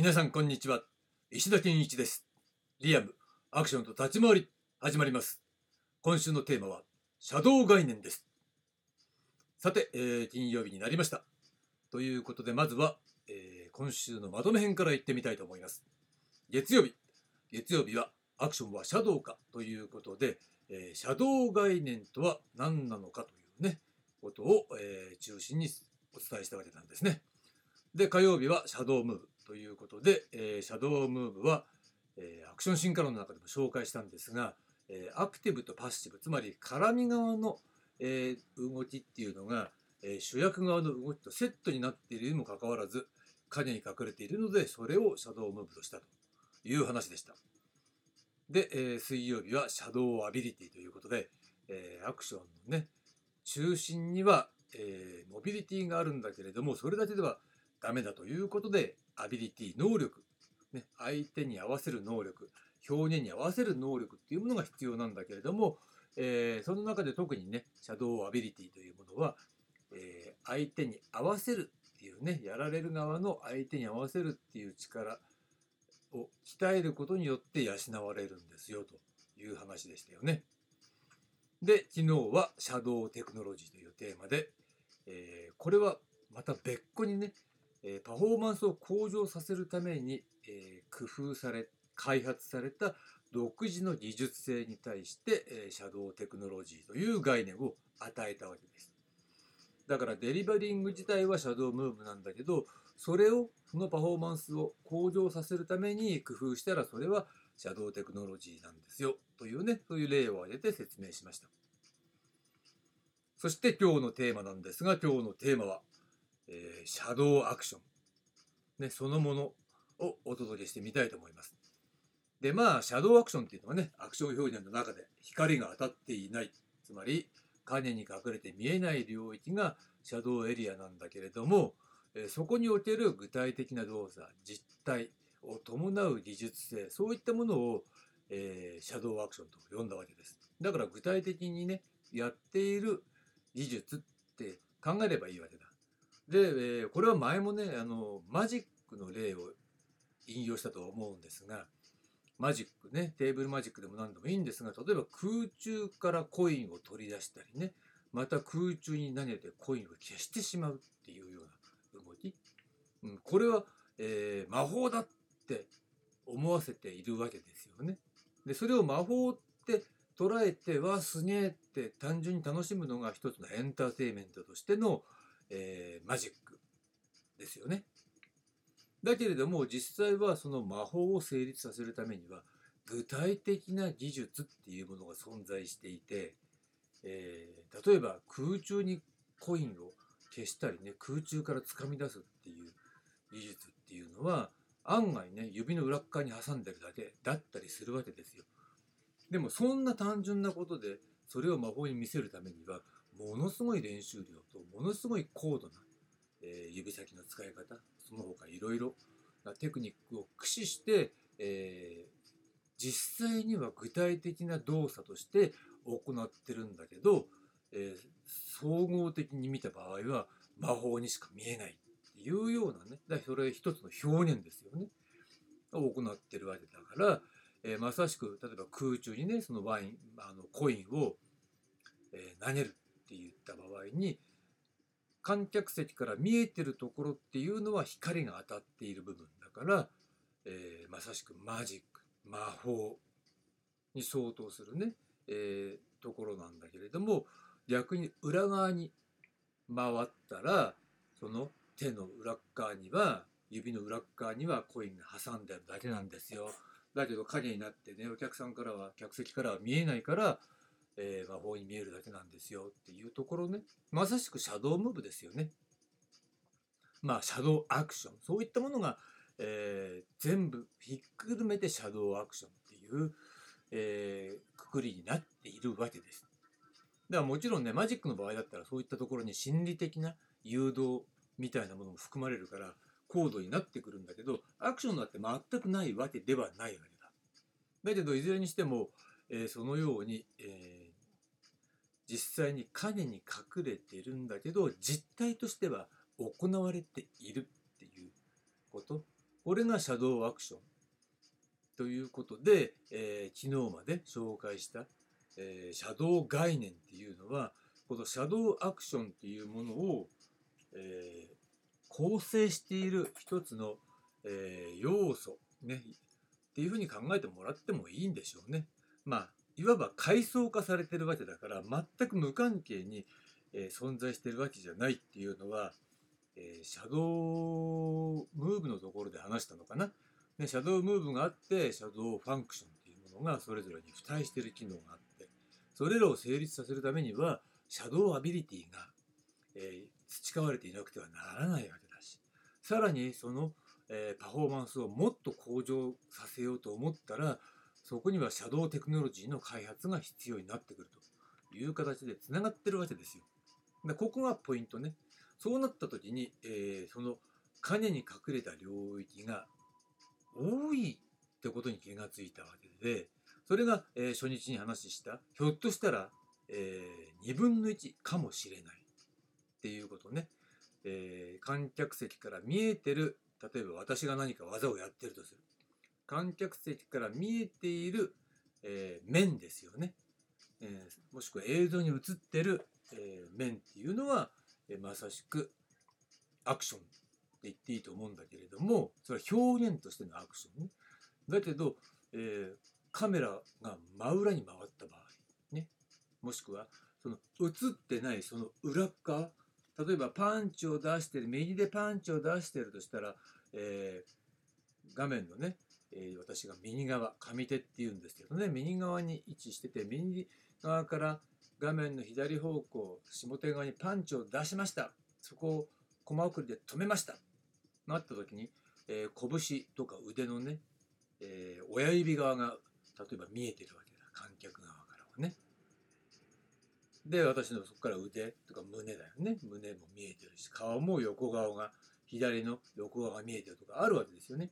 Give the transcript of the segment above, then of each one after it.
皆さんこんにちは。石田健一です。リアムアクションと立ち回り始まります。今週のテーマはシャドウ概念です。さて、えー、金曜日になりました。ということでまずは、えー、今週のまとめ編からいってみたいと思います。月曜日。月曜日はアクションはシャドウか。ということで、えー、シャドウ概念とは何なのかというねことを、え中心にお伝えしたわけなんですね。で火曜日はシャドウムーブ。ということで、えー、シャドウムーブは、えー、アクション進化論の中でも紹介したんですが、えー、アクティブとパッシブつまり絡み側の、え動きっていうのが、え主役側の動きとセットになっているにもかかわらず影に隠れているのでそれをシャドウムーブとしたという話でした。で、え水曜日はシャドウアビリティということで、えアクションのね中心には、えモビリティがあるんだけれどもそれだけではダメだということでアビリティ能力、ね、相手に合わせる能力表現に合わせる能力っていうものが必要なんだけれども、えー、その中で特にねシャドウアビリティというものは、えー、相手に合わせるっていうねやられる側の相手に合わせるっていう力を鍛えることによって養われるんですよという話でしたよね。で昨日はシャドウテクノロジーというテーマで、えー、これはまた別個にねえパフォーマンスを向上させるために、え工夫され開発された独自の技術性に対して、えシャドウテクノロジーという概念を与えたわけです。だからデリバリング自体はシャドウムーブなんだけどそれをそのパフォーマンスを向上させるために工夫したらそれはシャドウテクノロジーなんですよというねそういう例を挙げて説明しましたそして今日のテーマなんですが今日のテーマはえー、シャドウアクション、ね、そのものをお届けしてみたいと思います。で、まあ、シャドウアクションっていうのはね、アクション表現の中で光が当たっていない、つまり影に隠れて見えない領域がシャドウエリアなんだけれども、えそこにおける具体的な動作、実態を伴う技術性、そういったものを、えー、シャドウアクションと呼んだわけです。だから具体的にね、やっている技術って考えればいいわけだ。で、えー、これは前もねあのマジックの例を引用したと思うんですがマジックねテーブルマジックでも何でもいいんですが例えば空中からコインを取り出したりねまた空中に投げてコインを消してしまうっていうような動き、うん、これは、えー、魔法だって思わせているわけですよね。でそれを魔法って捉えてわすげえって単純に楽しむのが一つのエンターテインメントとしてのえー、マジックですよね。だけれども実際はその魔法を成立させるためには具体的な技術っていうものが存在していて、えー、例えば空中にコインを消したりね空中からつかみ出すっていう技術っていうのは案外ね指の裏側に挟んでるだけだったりするわけですよ。でもそんな単純なことでそれを魔法に見せるためにはものすごい練習量とものすごい高度な、えー、指先の使い方その他いろいろなテクニックを駆使して、えー、実際には具体的な動作として行ってるんだけど、えー、総合的に見た場合は魔法にしか見えないっていうようなねだそれ一つの表現ですよね。を行ってるわけだから、えー、まさしく例えば空中にねそのワインあのコインを、えー、投げる。って言った場合に観客席から見えてるところっていうのは光が当たっている部分だから、えー、まさしくマジック魔法に相当するね、えー、ところなんだけれども逆に裏側に回ったらその手の裏側には指の裏側にはコインが挟んであるだけなんですよ。だけど影になってねお客さんからは客席からは見えないからえー、魔法に見えるだけなんですよっていうところねまさしくシャドウムーブですよね。まあシャドウアクションそういったものが、えー、全部ひっくるめてシャドウアクションっていう、えー、くくりになっているわけです。だからもちろんねマジックの場合だったらそういったところに心理的な誘導みたいなものも含まれるから高度になってくるんだけどアクションだって全くないわけではないわけだ。だけどいずれにしても、えー、そのように、えー実際に影に隠れてるんだけど実態としては行われているっていうことこれがシャドウアクションということで、えー、昨日まで紹介した、えー、シャドウ概念っていうのはこのシャドウアクションっていうものを、えー、構成している一つの、え、要素ねっていうふうに考えてもらってもいいんでしょうね。まあいわば階層化されてるわけだから全く無関係に、えー、存在してるわけじゃないっていうのは、えー、シャドウムーブのところで話したのかな？ね、シャドウムーブがあってシャドウファンクションっていうものがそれぞれに付帯してる機能があってそれらを成立させるためにはシャドウアビリティが、えー、培われていなくてはならないわけだしさらにその、えー、パフォーマンスをもっと向上させようと思ったらそこにはシャドウテクノロジーの開発が必要になってくるという形でつながってるわけですよ。でここがポイントね。そうなった時に、えー、その影に隠れた領域が多いってことに気がついたわけで、それが、えー、初日に話した、ひょっとしたら、えー、2分の1かもしれないっていうことね。えー、観客席から見えてる、例えば私が何か技をやってるとする。観客席から見えている、えー、面ですよね。えー、もしくは映像に映ってる、えー、面っていうのは、えまさしくアクションって言っていいと思うんだけれどもそれは表現としてのアクションね。だけど、え、カメラが真裏に回った場合ねもしくはその映ってないその裏側例えばパンチを出してる右でパンチを出してるとしたら、えー、画面のね、えー、私が右側上手っていうんですけどね。右側に位置してて右側から画面の左方向下手側にパンチを出しました。そこをコマ送りで止めました。なった時に、えー、拳とか腕のね、えー、親指側が例えば見えてるわけだ。観客側からはね。で私のそこから腕とか胸だよね。胸も見えてるし顔も横顔が左の横側が見えてるとかあるわけですよね。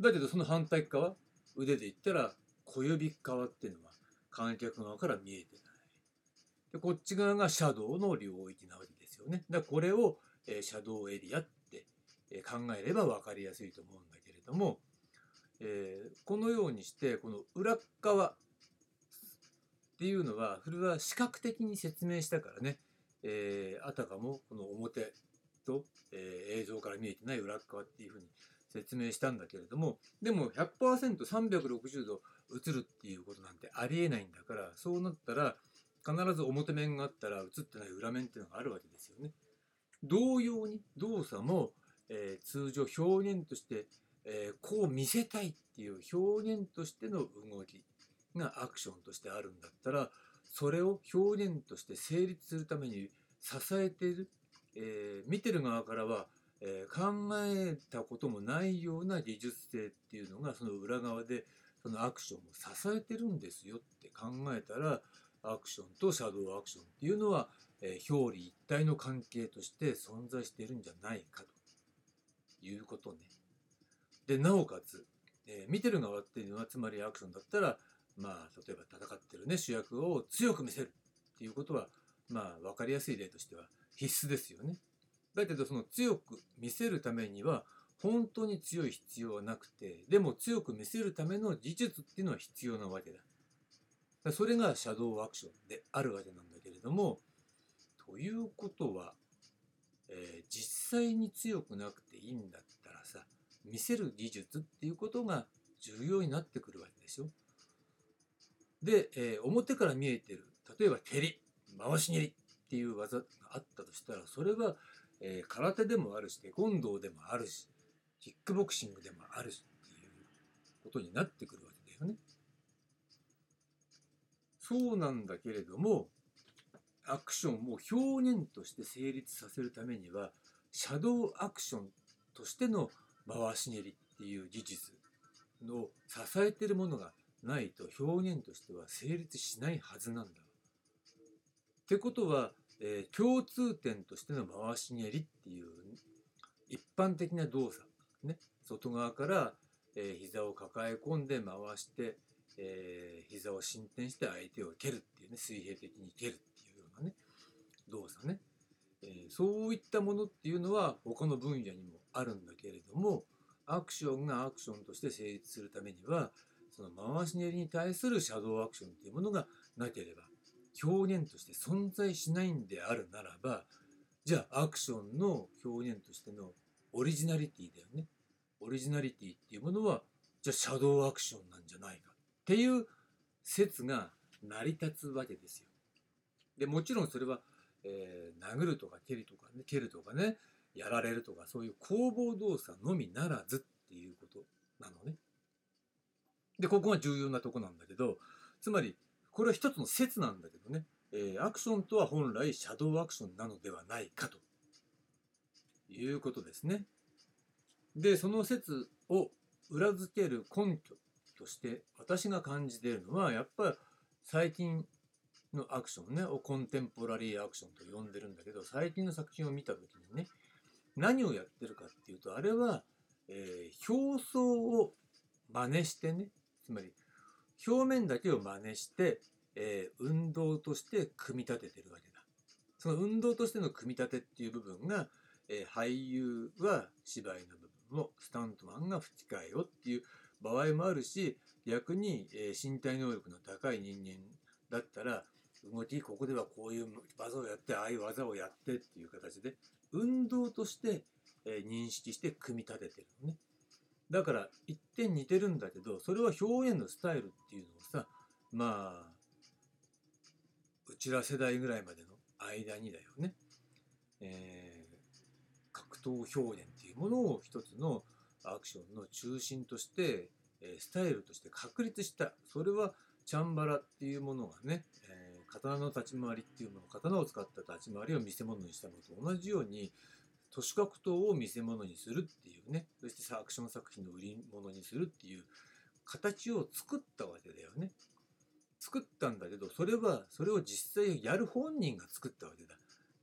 だけどその反対側腕で言ったら小指側っていうのは観客側から見えてない。でこっち側がシャドウの領域なわけですよね。だからこれを、えー、シャドウエリアって考えれば分かりやすいと思うんだけれども、えー、このようにしてこの裏側っていうのはそれは視覚的に説明したからね、えー、あたかもこの表と、えー、映像から見えてない裏側っていうふうに説明したんだけれどもでも 100%360 度映るっていうことなんてありえないんだからそうなったら必ず表面があったら映ってない裏面っていうのがあるわけですよね。同様に動作もえー、通常表現として、えー、こう見せたいっていう表現としての動きがアクションとしてあるんだったらそれを表現として成立するために支えている、えー、見てる側からは、え考えたこともないような技術性っていうのがその裏側でそのアクションを支えてるんですよって考えたらアクションとシャドウアクションっていうのは、え表裏一体の関係として存在してるんじゃないかと。いうことね。で、なおかつ、えー、見てる側っていうのは、つまりアクションだったら、まあ、例えば戦ってるね、主役を強く見せるっていうことは、まあ、分かりやすい例としては必須ですよね。だけど、その強く見せるためには、本当に強い必要はなくて、でも強く見せるための技術っていうのは必要なわけだ。だそれがシャドウアクションであるわけなんだけれども、ということは、えー、実際に強くなくていいんだったらさ見せる技術っていうことが重要になってくるわけでしょ。で、えー、表から見えてる例えば蹴り回し蹴りっていう技があったとしたらそれは、えー、空手でもあるしテコンドーでもあるしキックボクシングでもあるしっていうことになってくるわけだよね。そうなんだけれどもアクションを表現として成立させるためにはシャドウアクションとしての回し蹴りっていう技術の支えてるものがないと表現としては成立しないはずなんだ。ってことは、えー、共通点としての回し蹴りっていう一般的な動作。ね。外側から、えー、膝を抱え込んで回して、えー、膝を伸展して相手を蹴るっていうね水平的に蹴るっていうようなね動作ね、えー、そういったものっていうのは他の分野にもあるんだけれどもアクションがアクションとして成立するためにはその回し練りに対するシャドウアクションというものがなければ表現として存在しないんであるならばじゃあアクションの表現としてのオリジナリティだよねオリジナリティっていうものはじゃあシャドウアクションなんじゃないかっていう説が成り立つわけですよ。でもちろんそれは、えー、殴るとか蹴るとかね蹴るとかねやられるとかそういう攻防動作のみならずっていうことなのね。でここが重要なとこなんだけどつまりこれは一つの説なんだけどね、えー、アクションとは本来シャドウアクションなのではないかということですね。でその説を裏付ける根拠として私が感じているのはやっぱり最近のアクションねをコンテンポラリーアクションと呼んでるんだけど最近の作品を見た時にね何をやってるかっていうとあれは、えー、表層を真似してねつまり表面だけを真似して、えー、運動として組み立ててるわけだ。その運動としての組み立てっていう部分が、えー、俳優は芝居の部分をスタントマンが吹き替えをっていう場合もあるし逆に、えー、身体能力の高い人間だったら動きここではこういう技をやってああいう技をやってっていう形で運動として、えー、認識して組み立ててるのね。だから一点似てるんだけどそれは表現のスタイルっていうのをさまあうちら世代ぐらいまでの間にだよね、えー、格闘表現っていうものを一つのアクションの中心として、え、スタイルとして確立した。それはチャンバラっていうものがね、えー、刀の立ち回りっていうもの刀を使った立ち回りを見せ物にしたものと同じように都市格闘を見せ物にするっていうねそしてアクション作品の売り物にするっていう形を作ったわけだよね。作ったんだけどそれはそれを実際やる本人が作ったわけだ。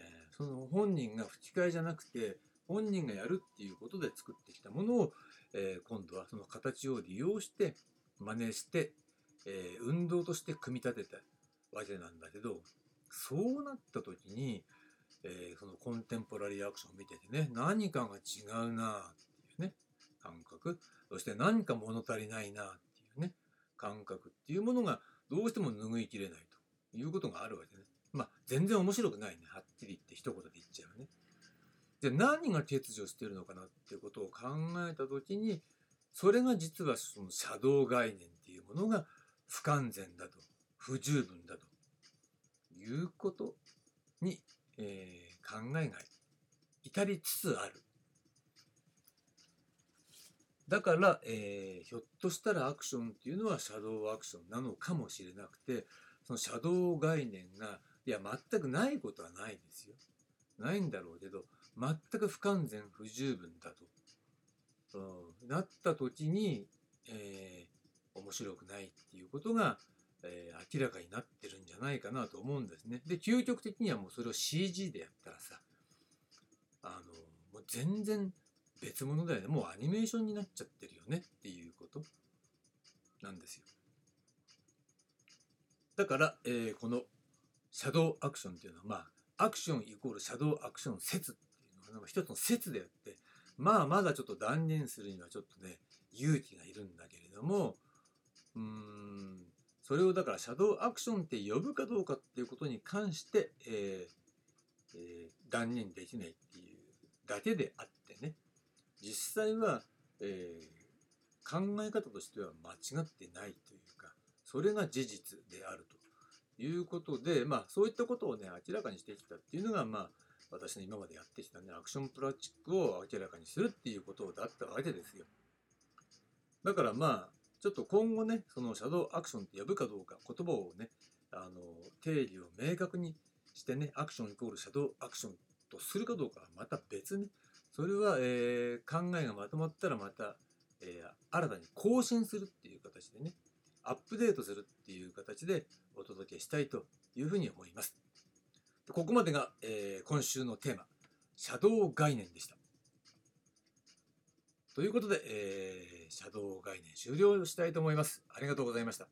えー、その本人が吹き替えじゃなくて本人がやるっていうことで作ってきたものを、えー、今度はその形を利用して真似して、えー、運動として組み立てたわけなんだけどそうなった時にえー、そのコンテンポラリーアクションを見ててね、何かが違うなっていうね、感覚。そして何か物足りないなっていうね、感覚っていうものがどうしても拭いきれないということがあるわけね。まあ、全然面白くないね。はっきり言って一言で言っちゃうね。じゃあ何が欠如してるのかなっていうことを考えた時に、それが実はそのシャドウ概念っていうものが不完全だと、不十分だということにえー、考えが至りつつある。だから、えー、ひょっとしたらアクションっていうのはシャドウアクションなのかもしれなくてそのシャドウ概念がいや全くないことはないですよ。ないんだろうけど全く不完全不十分だと、うん、なった時に、えー、面白くないっていうことがえー、明らかになってるんじゃないかなと思うんですね。で、究極的にはもうそれを CG でやったらさ、あの、もう全然別物だよね。もうアニメーションになっちゃってるよねっていうことなんですよ。だから、えー、このシャドウアクションっていうのは、まあ、アクションイコールシャドウアクション説っていうのは一つの説であって、まあ、まだちょっと断言するにはちょっとね、勇気がいるんだけれども、うーん、それをだからシャドウアクションって呼ぶかどうかっていうことに関して、えーえー、断言できないっていうだけであってね実際は、えー、考え方としては間違ってないというかそれが事実であるということでまあそういったことをね明らかにしてきたっていうのがまあ私の今までやってきたねアクションプラスチックを明らかにするっていうことだったわけですよ。だからまあちょっと今後ね、そのシャドウアクションって呼ぶかどうか、言葉をね、あの、定義を明確にしてね、アクションイコールシャドウアクションとするかどうかはまた別に、それは、えー、考えがまとまったらまた、えー、新たに更新するっていう形でね、アップデートするっていう形でお届けしたいというふうに思います。ここまでが、えー、今週のテーマ、シャドウ概念でした。ということで、えー、シャドウ概念終了したいと思います。ありがとうございました。